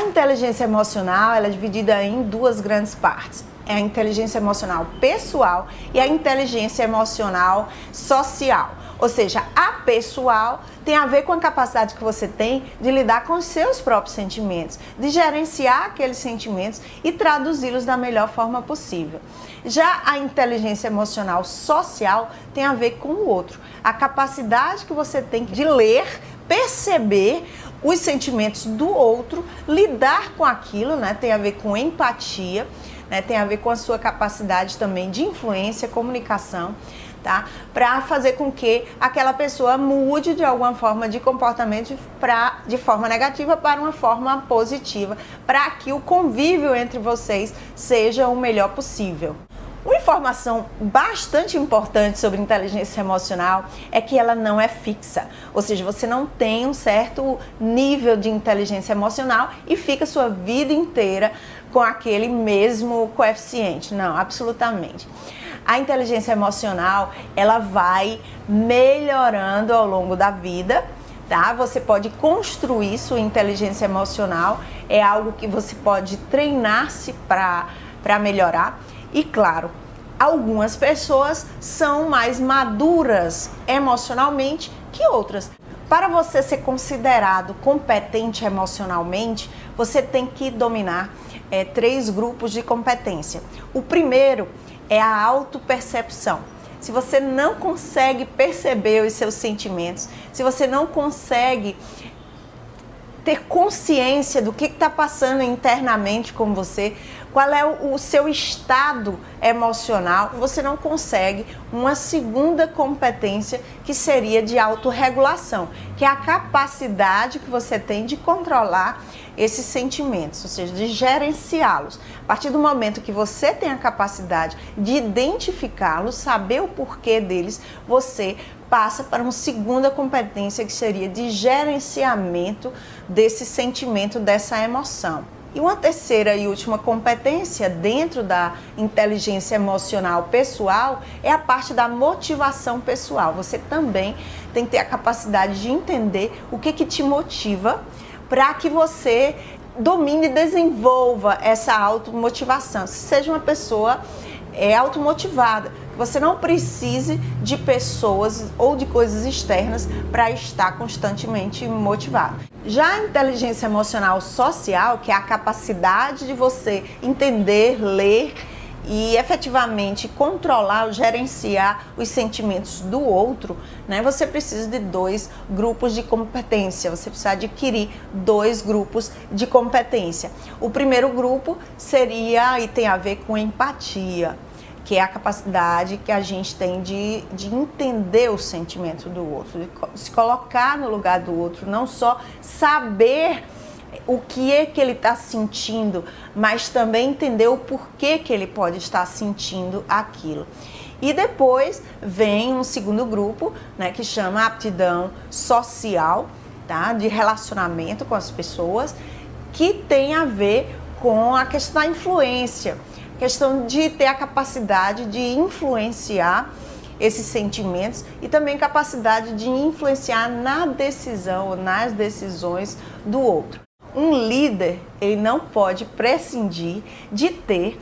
A inteligência emocional ela é dividida em duas grandes partes. É a inteligência emocional pessoal e a inteligência emocional social. Ou seja, a pessoal tem a ver com a capacidade que você tem de lidar com os seus próprios sentimentos, de gerenciar aqueles sentimentos e traduzi-los da melhor forma possível. Já a inteligência emocional social tem a ver com o outro, a capacidade que você tem de ler, perceber os sentimentos do outro, lidar com aquilo, né? Tem a ver com empatia, né? Tem a ver com a sua capacidade também de influência, comunicação tá? Para fazer com que aquela pessoa mude de alguma forma de comportamento pra, de forma negativa para uma forma positiva, para que o convívio entre vocês seja o melhor possível. Uma informação bastante importante sobre inteligência emocional é que ela não é fixa, ou seja, você não tem um certo nível de inteligência emocional e fica sua vida inteira com aquele mesmo coeficiente. Não, absolutamente. A inteligência emocional, ela vai melhorando ao longo da vida, tá? Você pode construir sua inteligência emocional, é algo que você pode treinar-se para melhorar. E claro, algumas pessoas são mais maduras emocionalmente que outras. Para você ser considerado competente emocionalmente, você tem que dominar é, três grupos de competência. O primeiro é a autopercepção. Se você não consegue perceber os seus sentimentos, se você não consegue ter consciência do que está passando internamente com você, qual é o, seu estado emocional, você não consegue uma segunda competência que seria de autorregulação, que é a capacidade que você tem de controlar esses sentimentos, ou seja, de gerenciá-los. A partir do momento que você tem a capacidade de identificá-los, saber o porquê deles, você passa para uma segunda competência que seria de gerenciamento desse sentimento, dessa emoção. E uma terceira e última competência dentro da inteligência emocional pessoal é a parte da motivação pessoal. Você também tem que ter a capacidade de entender o que, que te motiva para que você domine e desenvolva essa automotivação. Seja uma pessoa é, automotivada, você não precise de pessoas ou de coisas externas para estar constantemente motivado. Já a inteligência emocional social, que é a capacidade de você entender, ler e efetivamente controlar, gerenciar os sentimentos do outro, né, você precisa de dois grupos de competência. Você precisa adquirir dois grupos de competência. O primeiro grupo seria e tem a ver com empatia que é a capacidade que a gente tem de, de entender o sentimento do outro, de se colocar no lugar do outro, não só saber o que é que ele está sentindo, mas também entender o porquê que ele pode estar sentindo aquilo. E depois vem um segundo grupo, né, que chama aptidão social, tá, de relacionamento com as pessoas, que tem a ver com a questão da influência questão de ter a capacidade de influenciar esses sentimentos e também capacidade de influenciar na decisão, nas decisões do outro. Um líder, ele não pode prescindir de ter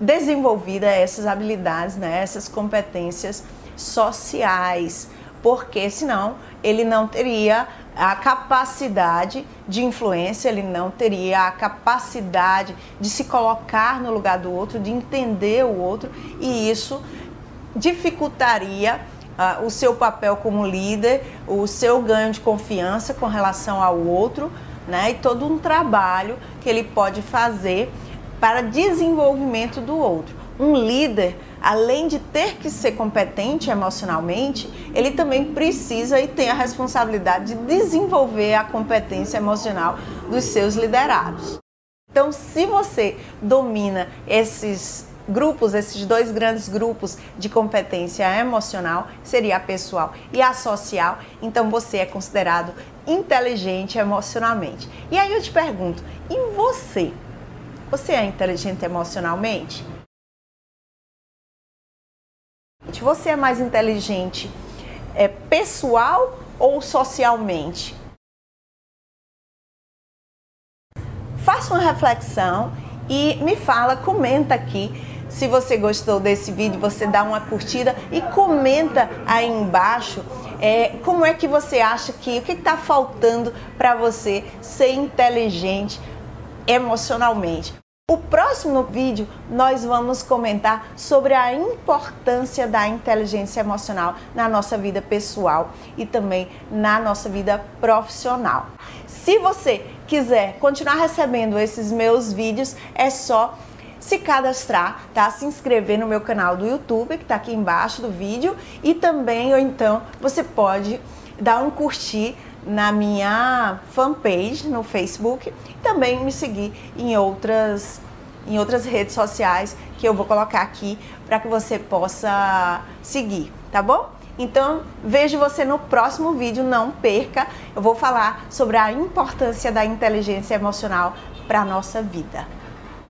desenvolvida essas habilidades, né, essas competências sociais, porque senão ele não teria a capacidade de influência, ele não teria a capacidade de se colocar no lugar do outro, de entender o outro, e isso dificultaria uh, o seu papel como líder, o seu ganho de confiança com relação ao outro, né? E todo um trabalho que ele pode fazer para desenvolvimento do outro. Um líder além de ter que ser competente emocionalmente, ele também precisa e tem a responsabilidade de desenvolver a competência emocional dos seus liderados. Então, se você domina esses grupos, esses dois grandes grupos de competência emocional, seria a pessoal e a social, então você é considerado inteligente emocionalmente. E aí eu te pergunto, e você? Você é inteligente emocionalmente? Você é mais inteligente é, pessoal ou socialmente? faça uma reflexão e me fala, comenta aqui se você gostou desse vídeo, você dá uma curtida e comenta aí embaixo é, como é que você acha que o que está faltando para você ser inteligente emocionalmente. O próximo vídeo nós vamos comentar sobre a importância da inteligência emocional na nossa vida pessoal e também na nossa vida profissional. Se você quiser continuar recebendo esses meus vídeos, é só se cadastrar, tá? Se inscrever no meu canal do YouTube, que está aqui embaixo do vídeo, e também ou então você pode dar um curtir na minha fanpage no Facebook e também me seguir em outras em outras redes sociais que eu vou colocar aqui para que você possa seguir, tá bom? Então, vejo você no próximo vídeo, não perca. Eu vou falar sobre a importância da inteligência emocional para a nossa vida.